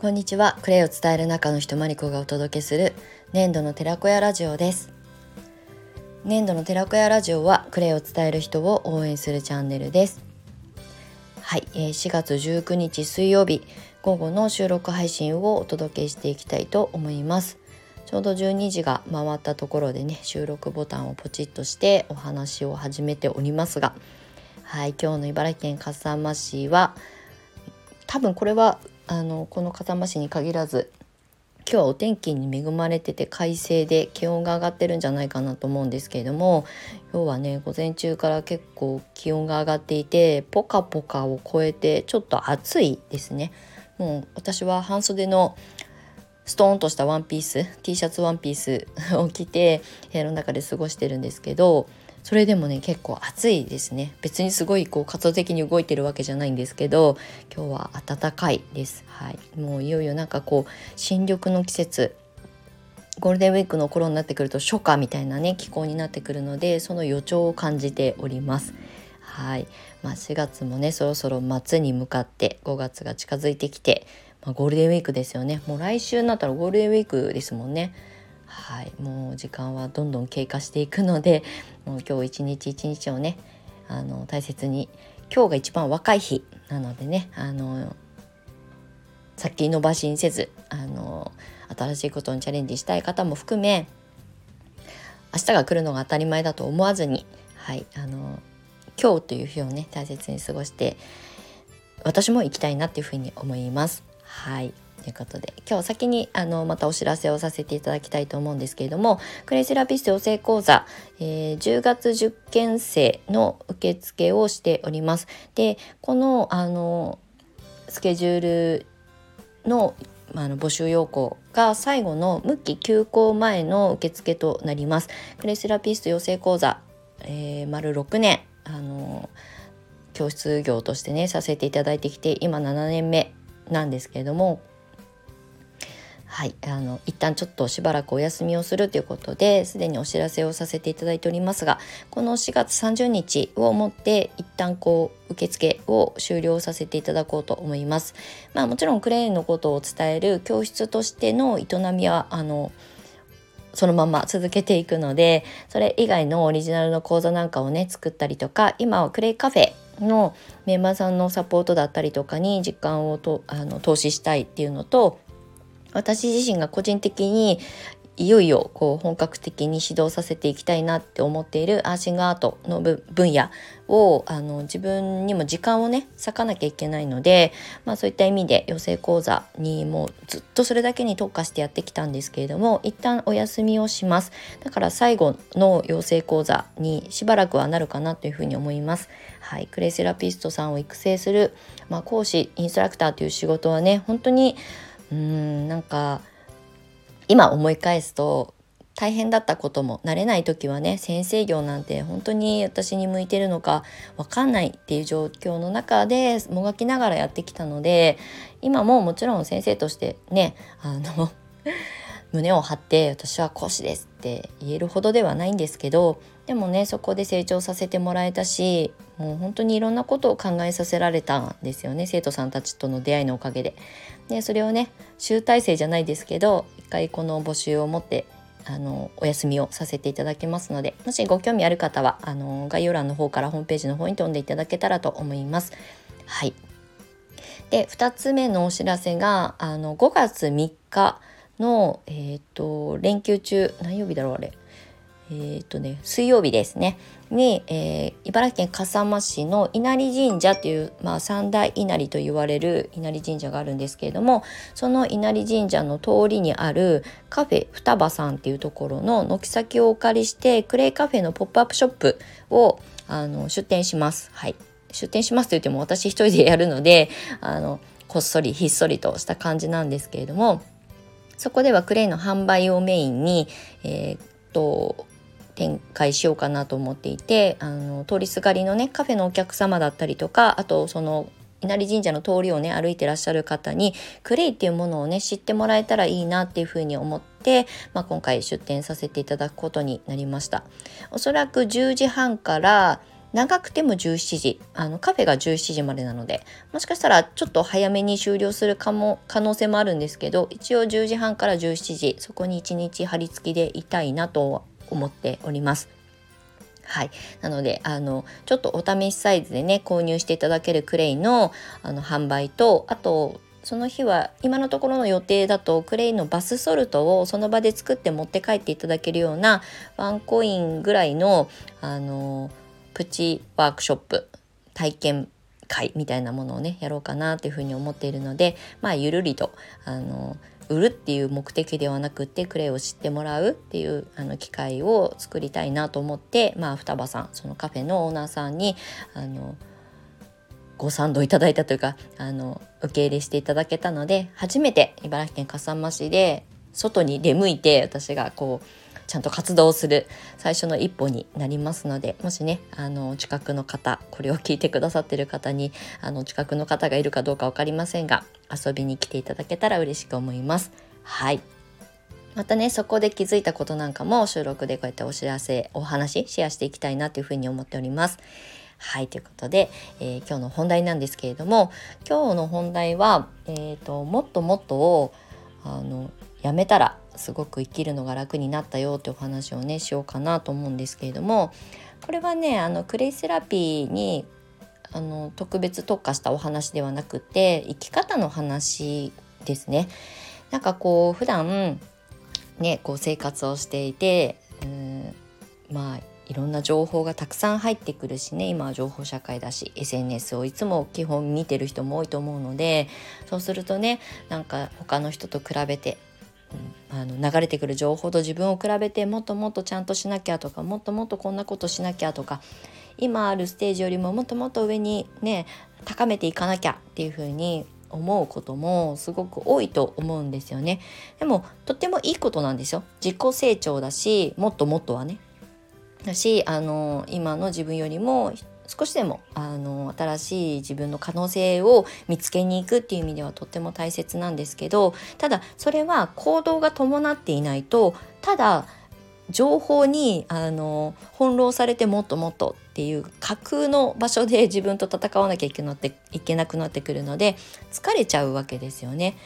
こんにちは。クレイを伝える中の人まりこがお届けする粘土の寺子屋ラジオです。粘土の寺子屋ラジオはクレイを伝える人を応援するチャンネルです。はい、えー、4月19日水曜日午後の収録配信をお届けしていきたいと思います。ちょうど12時が回ったところでね収録ボタンをポチッとしてお話を始めておりますが。はい今日の茨城県笠間市は多分これはあのこの笠間市に限らず今日はお天気に恵まれてて快晴で気温が上がってるんじゃないかなと思うんですけれども今日はね午前中から結構気温が上がっていてポカポカを超えてちょっと暑いですね。もう私は半袖のストーンとしたワンピース T シャツワンピースを着て部屋の中で過ごしてるんですけどそれでもね結構暑いですね。別にすごいこう活動的に動いてるわけじゃないんですけど今日は暖かいです。はい。もういよいよなんかこう新緑の季節ゴールデンウィークの頃になってくると初夏みたいなね気候になってくるのでその予兆を感じております。はい、まあ、4月もねそろそろ末に向かって5月が近づいてきて、まあ、ゴールデンウィークですよね。もう来週になったらゴールデンウィークですもんね。はいもう時間はどんどん経過していくので もう今日一日一日をねあの大切に今日が一番若い日なのでねあの先延ばしにせずあの新しいことにチャレンジしたい方も含め明日が来るのが当たり前だと思わずに、はい、あの今日という日をね大切に過ごして私も行きたいなっていうふうに思います。はいということで今日先にあのまたお知らせをさせていただきたいと思うんですけれどもクレイセラピスト養成講座、えー、10月受験生の受付をしております。でこのあのスケジュールのあの募集要項が最後の無期休校前の受付となります。クレイセラピスト養成講座、えー、丸6年あの教室業としてねさせていただいてきて今7年目なんですけれどもはいあの一旦ちょっとしばらくお休みをするということですでにお知らせをさせていただいておりますがこの4月30日をもって一旦こう受付を終了させていただこうと思います。まあ、もちろんクレーンのことを伝える教室としての営みはあのそのまま続けていくのでそれ以外のオリジナルの講座なんかをね作ったりとか今はクレイカフェのメンバーさんのサポートだったりとかに時間をとあの投資したいっていうのと私自身が個人的にいよいよこう本格的に指導させていきたいなって思っているアーシングアートの分野をあの自分にも時間をね割かなきゃいけないので、まあ、そういった意味で養成講座にもうずっとそれだけに特化してやってきたんですけれども一旦お休みをしますだから最後の養成講座にしばらくはなるかなというふうに思います。はい、クレイセラピストさんを育成する、まあ、講師インストラクターという仕事はね本当にうんなんか今思い返すと大変だったことも慣れない時はね先生業なんて本当に私に向いてるのか分かんないっていう状況の中でもがきながらやってきたので今ももちろん先生としてねあの 胸を張って私は講師ですって言えるほどではないんですけどでもねそこで成長させてもらえたしもう本当にいろんなことを考えさせられたんですよね生徒さんたちとの出会いのおかげで。でそれをね集大成じゃないですけど一回この募集を持ってあのお休みをさせていただきますのでもしご興味ある方はあの概要欄の方からホームページの方に飛んでいただけたらと思います。はいで2つ目のお知らせがあの5月3日の、えーと、連休中何曜日だろうあれ？えっ、ー、とね水曜日ですねに、えー、茨城県笠間市の稲荷神社という、まあ、三大稲荷と言われる稲荷神社があるんですけれどもその稲荷神社の通りにあるカフェ双葉さんっていうところの軒先をお借りしてクレイカフェのポップアップショップをあの出店します。はい出店しますと言っても私一人でやるのであのこっそりひっそりとした感じなんですけれどもそこではクレイの販売をメインに、えー、っと展開しようかなと思っていてあの通りすがりのねカフェのお客様だったりとかあとその稲荷神社の通りをね歩いてらっしゃる方にクレイっていうものをね知ってもらえたらいいなっていうふうに思って、まあ、今回出店させていただくことになりました。おそらく10時半から長くても17時あのカフェが17時までなのでもしかしたらちょっと早めに終了するかも可能性もあるんですけど一応10時半から17時そこに1日張り付きでいたいなと思っております。はい。なので、あの、ちょっとお試しサイズでね、購入していただけるクレイのあの販売と、あと、その日は今のところの予定だとクレイのバスソルトをその場で作って持って帰っていただけるようなワンコインぐらいのあのプチワークショップ体験会みたいなものをねやろうかなっていうふうに思っているのでまあゆるりとあの売るっていう目的ではなくてクレイを知ってもらうっていうあの機会を作りたいなと思ってまあ双葉さんそのカフェのオーナーさんにあのご賛同いただいたというかあの受け入れしていただけたので初めて茨城県笠間市で外に出向いて私がこうちゃんと活動する最初の一歩になりますのでもしねあの近くの方これを聞いてくださってる方にあの近くの方がいるかどうか分かりませんが遊びに来ていただけたら嬉しく思います。はいまたねそこで気づいたことなんかも収録でこうやってお知らせお話シェアしていきたいなというふうに思っております。はいということで、えー、今日の本題なんですけれども今日の本題は、えーと、もっともっとをあのやめたらすごく生きるのが楽になったよってお話をねしようかなと思うんですけれどもこれはねあのクレイセラピーにあの特別特化したお話ではなくて生き方の話ですね。なんかこう普段ねこう生活をしていてうんまあいろんな情報がたくさん入ってくるしね今は情報社会だし SNS をいつも基本見てる人も多いと思うのでそうするとねなんか他の人と比べて、うん、あの流れてくる情報と自分を比べてもっともっとちゃんとしなきゃとかもっともっとこんなことしなきゃとか今あるステージよりももっともっと上にね高めていかなきゃっていう風に思うこともすごく多いと思うんですよね。でもとってもいいことなんですよ。自己成長だしもっともっとはね。だしあの今の自分よりも少しでもあの新しい自分の可能性を見つけに行くっていう意味ではとっても大切なんですけどただそれは行動が伴っていないとただ情報にあの翻弄されてもっともっとっていう架空の場所で自分と戦わなきゃいけなっていけなくなってくるので疲れちゃうわけですよね。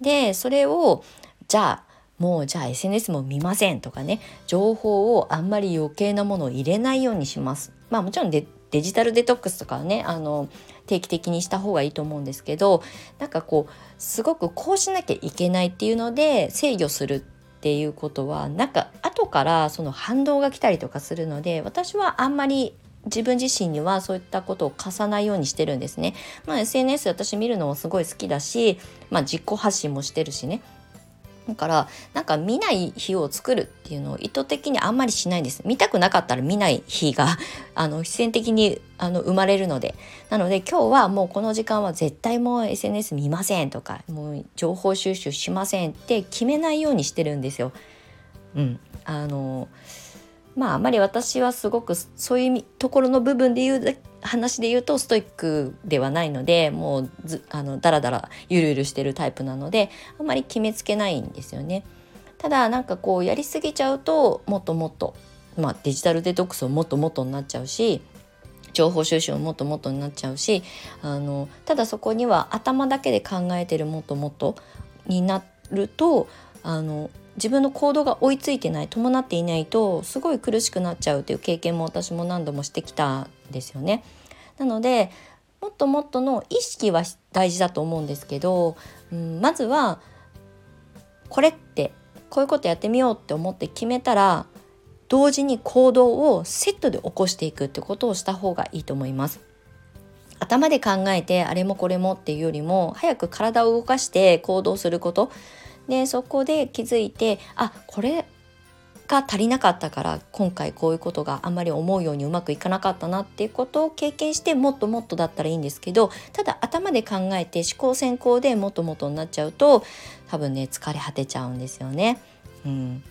でそれをじゃあもうじゃあ SNS も見ませんとかね情報をあんまり余計なものを入れないようにします。まあもちろんデデジタルデトックスとかはねあの定期的にした方がいいと思うんですけどなんかこうすごくこうしなきゃいけないっていうので制御するっていうことはなんか後からその反動が来たりとかするので私はあんまり自分自身にはそういったことを貸さないようにしてるんですね。まあ、SNS 私見るのもすごい好きだし、まあ、自己発信もしてるしねだからなんか見ない日を作るっていうのを意図的にあんまりしないんです。見たくなかったら見ない日が あの必然的にあの生まれるので。なので今日はもうこの時間は絶対もう SNS 見ませんとかもう情報収集しませんって決めないようにしてるんですよ。うん、あのまああまり私はすごくそういうところの部分で言う話で言うとストイックではないのでもうずあのダラダラゆるゆるしてるタイプなのであんまり決めつけないんですよね。ただなんかこうやりすぎちゃうともっともっと、まあ、デジタルデトックスももっともっとになっちゃうし情報収集ももっともっとになっちゃうしあのただそこには頭だけで考えてるもっともっとになるとあの自分の行動が追いついてない伴っていないとすごい苦しくなっちゃうという経験も私も何度もしてきたんですよね。なのでもっともっとの意識は大事だと思うんですけど、うん、まずはこれってこういうことやってみようって思って決めたら同時に行動をセットで起こしていくってことをした方がいいと思います。頭で考えてあれもこれもっていうよりも早く体を動かして行動することでそこで気づいてあこれが足りなかったから今回こういうことがあんまり思うようにうまくいかなかったなっていうことを経験してもっともっとだったらいいんですけどただ頭で考えて思考先行でもっともっとになっちゃうと多分ね疲れ果てちゃうんですよね。うん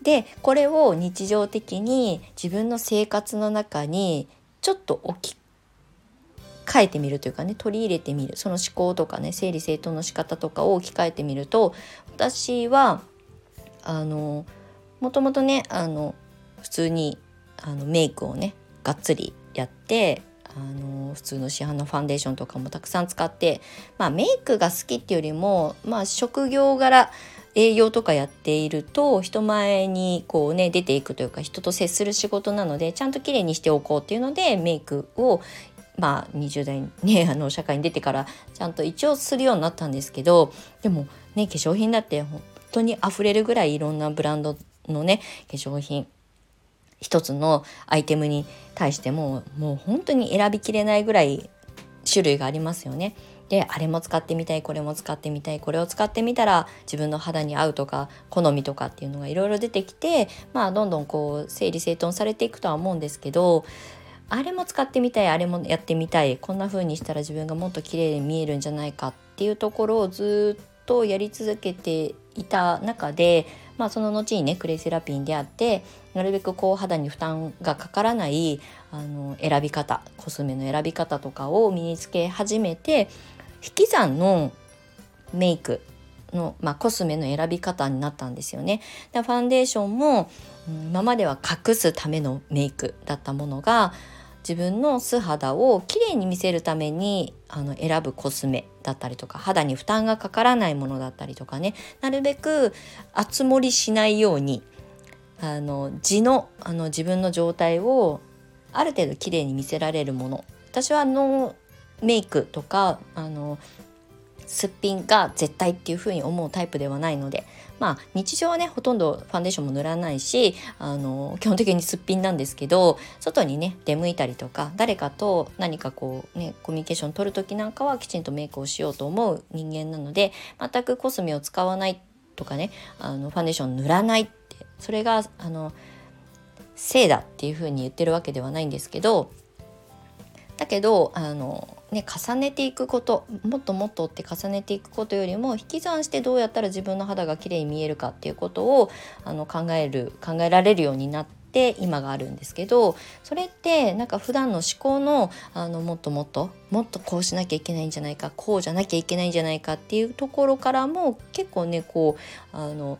でこれを日常的に自分の生活の中にちょっと置き変えてみるというかね取り入れてみるその思考とかね整理整頓の仕方とかを置き換えてみると私はあのもともとねあの普通にあのメイクをねがっつりやってあの普通の市販のファンデーションとかもたくさん使って、まあ、メイクが好きっていうよりも、まあ、職業柄営業とかやっていると人前にこうね出ていくというか人と接する仕事なのでちゃんときれいにしておこうっていうのでメイクをまあ20代ねあの社会に出てからちゃんと一応するようになったんですけどでもね化粧品だって本当に溢れるぐらいいろんなブランドのね化粧品一つのアイテムに対してももう本当に選びきれないぐらい種類がありますよね。であれも使ってみたいこれも使ってみたいこれを使ってみたら自分の肌に合うとか好みとかっていうのがいろいろ出てきてまあどんどんこう整理整頓されていくとは思うんですけどあれも使ってみたいあれもやってみたいこんな風にしたら自分がもっと綺麗に見えるんじゃないかっていうところをずっとやり続けていた中でまあ、その後にねクレイセラピーに出会ってなるべくこう肌に負担がかからないあの選び方コスメの選び方とかを身につけ始めて引き算のメイクの、まあ、コスメの選び方になったんですよね。でファンデーションも、うん、今までは隠すためのメイクだったものが自分の素肌をきれいに見せるためにあの選ぶコスメだったりとか肌に負担がかからないものだったりとかね。なるべく厚盛りしないようにあの地のあの自分の状態をある程度綺麗に見せられるもの。私はノーメイクとかあのすっぴんが絶対っていう風に思うタイプではないのでまあ日常はねほとんどファンデーションも塗らないしあの基本的にすっぴんなんですけど外にね出向いたりとか誰かと何かこうねコミュニケーション取る時なんかはきちんとメイクをしようと思う人間なので全くコスメを使わないとかねあのファンデーション塗らないってそれがあの性だっていう風に言ってるわけではないんですけどだけどあのね、重ねていくこともっともっとって重ねていくことよりも引き算してどうやったら自分の肌が綺麗に見えるかっていうことをあの考える考えられるようになって今があるんですけどそれってなんか普段の思考のあのもっともっともっとこうしなきゃいけないんじゃないかこうじゃなきゃいけないんじゃないかっていうところからも結構ねこうあの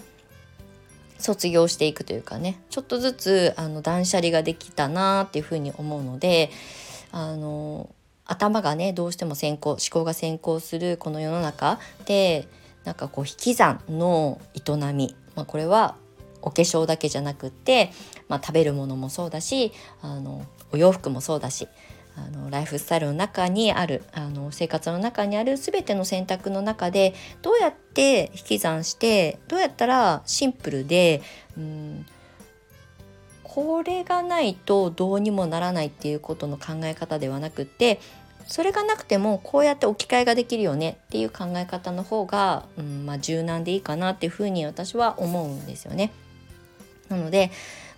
卒業していくというかねちょっとずつあの断捨離ができたなっていうふうに思うのであの頭がねどうしても先行思考が先行するこの世の中。でなんかこう引き算の営み、まあ、これはお化粧だけじゃなくって、まあ、食べるものもそうだしあのお洋服もそうだしあのライフスタイルの中にあるあの生活の中にある全ての選択の中でどうやって引き算してどうやったらシンプルでうんこれがないとどうにもならないっていうことの考え方ではなくてそれがなくてもこうやって置き換えができるよねっていう考え方の方が、うんまあ、柔軟でいいかなっていうふうに私は思うんですよね。なので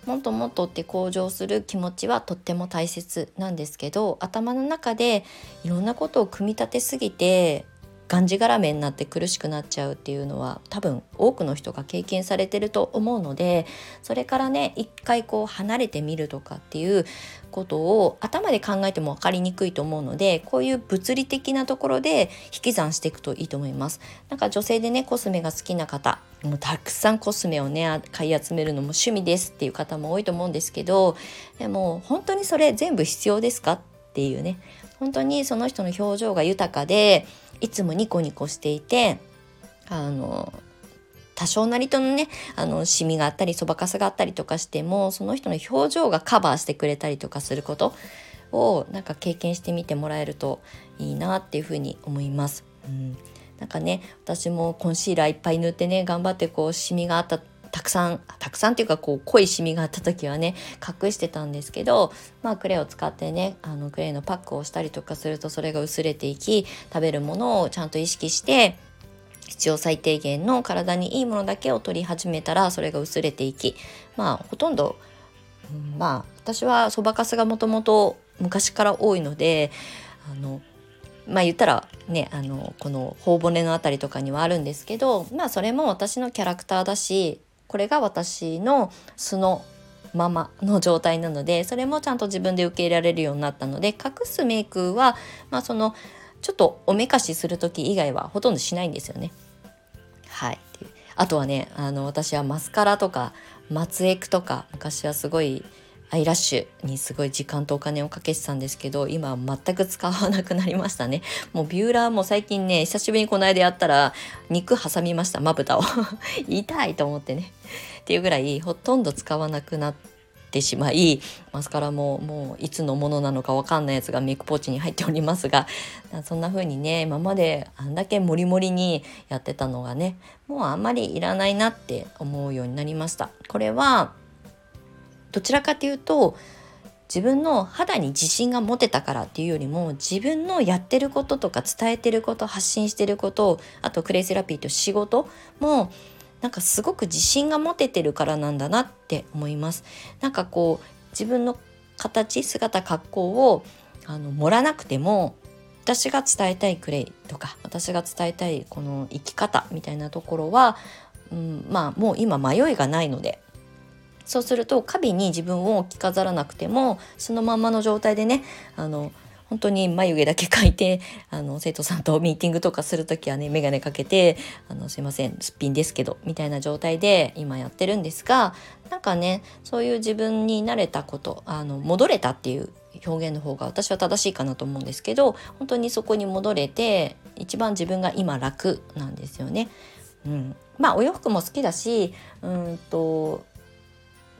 もっともっとって向上する気持ちはとっても大切なんですけど頭の中でいろんなことを組み立てすぎてがんじがらめになって苦しくなっちゃうっていうのは多分多くの人が経験されてると思うのでそれからね一回こう離れてみるとかっていうことを頭で考えても分かりにくいと思うのでこういう物理的なところで引き算していくといいと思います。なんか女性でねコスメが好きな方もうたくさんコスメをね買い集めるのも趣味ですっていう方も多いと思うんですけどでも本当にそれ全部必要ですかっていうね本当にその人の表情が豊かでいつもニコニコしていてあの多少なりとのねあのシミがあったりそばかすがあったりとかしてもその人の表情がカバーしてくれたりとかすることをなんか経験してみてもらえるといいなっていうふうに思います。うんなんかね私もコンシーラーいっぱい塗ってね頑張ってこうシミがあったたくさんたくさんっていうかこう濃いシミがあった時はね隠してたんですけどまあクレイを使ってねあのクレイのパックをしたりとかするとそれが薄れていき食べるものをちゃんと意識して必要最低限の体にいいものだけを取り始めたらそれが薄れていきまあほとんど、うん、まあ私はそばかすがもともと昔から多いのであのまあ言ったらねあのこの頬骨の辺りとかにはあるんですけどまあそれも私のキャラクターだしこれが私の素のままの状態なのでそれもちゃんと自分で受け入れられるようになったので隠すメイクは、まあ、そのちょっとおめかしする時以外はほとんどしないんですよね。はいあとはねあの私はマスカラとかマツエクとか昔はすごいアイラッシュにすごい時間とお金をかけてたんですけど今全く使わなくなりましたね。もうビューラーも最近ね久しぶりにこの間やったら肉挟みましたまぶたを。痛いと思ってね。っていうぐらいほとんど使わなくなってしまいマスカラももういつのものなのかわかんないやつがメイクポーチに入っておりますがそんな風にね今まであんだけモリモリにやってたのがねもうあんまりいらないなって思うようになりました。これはどちらかというと自分の肌に自信が持てたからっていうよりも自分のやってることとか伝えてること発信してることあとクレイセラピーと仕事もなんかすごく自信が持ててるからなんだなって思います。なんかこう自分の形姿格好をあの盛らなくても私が伝えたいクレイとか私が伝えたいこの生き方みたいなところは、うん、まあもう今迷いがないのでそうするとカビに自分を着飾らなくてもそのまんまの状態でねあの本当に眉毛だけ描いてあの生徒さんとミーティングとかする時はね眼鏡かけてあのすいませんすっぴんですけどみたいな状態で今やってるんですがなんかねそういう自分に慣れたことあの戻れたっていう表現の方が私は正しいかなと思うんですけど本当にそこに戻れて一番自分が今楽なんですよね。うん、まあお洋服も好きだしうんと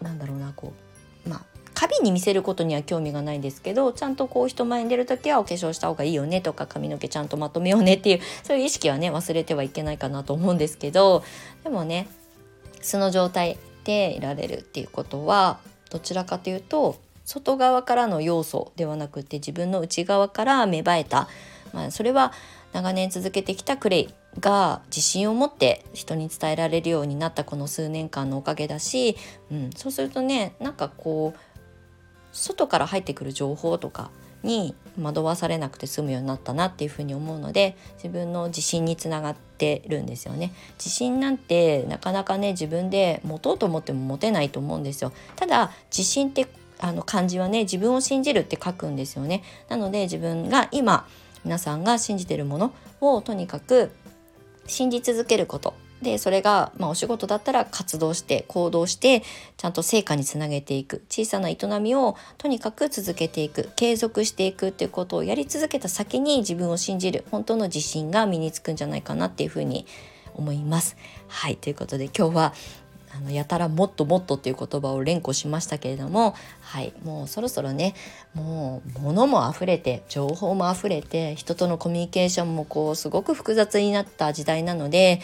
なんだろうなこうまあ花瓶に見せることには興味がないんですけどちゃんとこう人前に出る時はお化粧した方がいいよねとか髪の毛ちゃんとまとめようねっていう そういう意識はね忘れてはいけないかなと思うんですけどでもね素の状態でいられるっていうことはどちらかというと外側からの要素ではなくて自分の内側から芽生えた、まあ、それは長年続けてきたクレイが自信を持って人に伝えられるようになったこの数年間のおかげだし、うん、そうするとねなんかこう外から入ってくる情報とかに惑わされなくて済むようになったなっていうふうに思うので自分の自信につながってるんですよね。自信なんてなかなかね自分で持とうと思っても持てないと思うんですよ。ただ自信ってあの漢字はね自分を信じるって書くんですよね。なので自分が今皆さんが信じてるものをとにかく信じ続けること。でそれが、まあ、お仕事だったら活動して行動してちゃんと成果につなげていく。小さな営みをとにかく続けていく。継続していくっていうことをやり続けた先に自分を信じる本当の自信が身につくんじゃないかなっていうふうに思います。はいということで今日はあのやたらもっともっとっていう言葉を連呼しましたけれどもはいもうそろそろねもう物も溢れて情報も溢れて人とのコミュニケーションもこうすごく複雑になった時代なので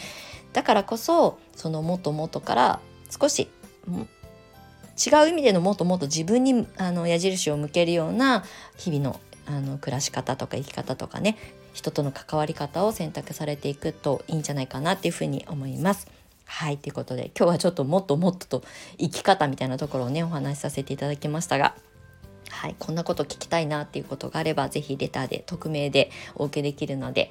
だからこそそのもっともっとから少し違う意味でのもっともっと自分にあの矢印を向けるような日々のあの暮らし方とか生き方とかね人との関わり方を選択されていくといいんじゃないかなっていうふうに思います。はいということで今日はちょっともっともっとと生き方みたいなところをねお話しさせていただきましたがはい、こんなこと聞きたいなっていうことがあれば是非レターで匿名でお受けできるので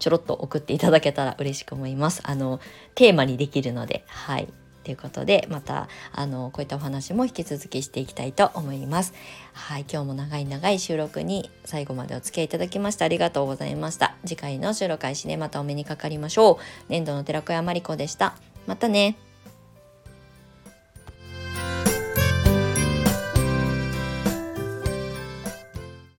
ちょろっと送っていただけたら嬉しく思います。あのテーマにできるのではいということでまたあのこういったお話も引き続きしていきたいと思います。はい今日も長い長い収録に最後までお付き合いいただきましてありがとうございました。次回の収録開始でまたお目にかかりましょう。年度の寺子屋まりこでした。またね。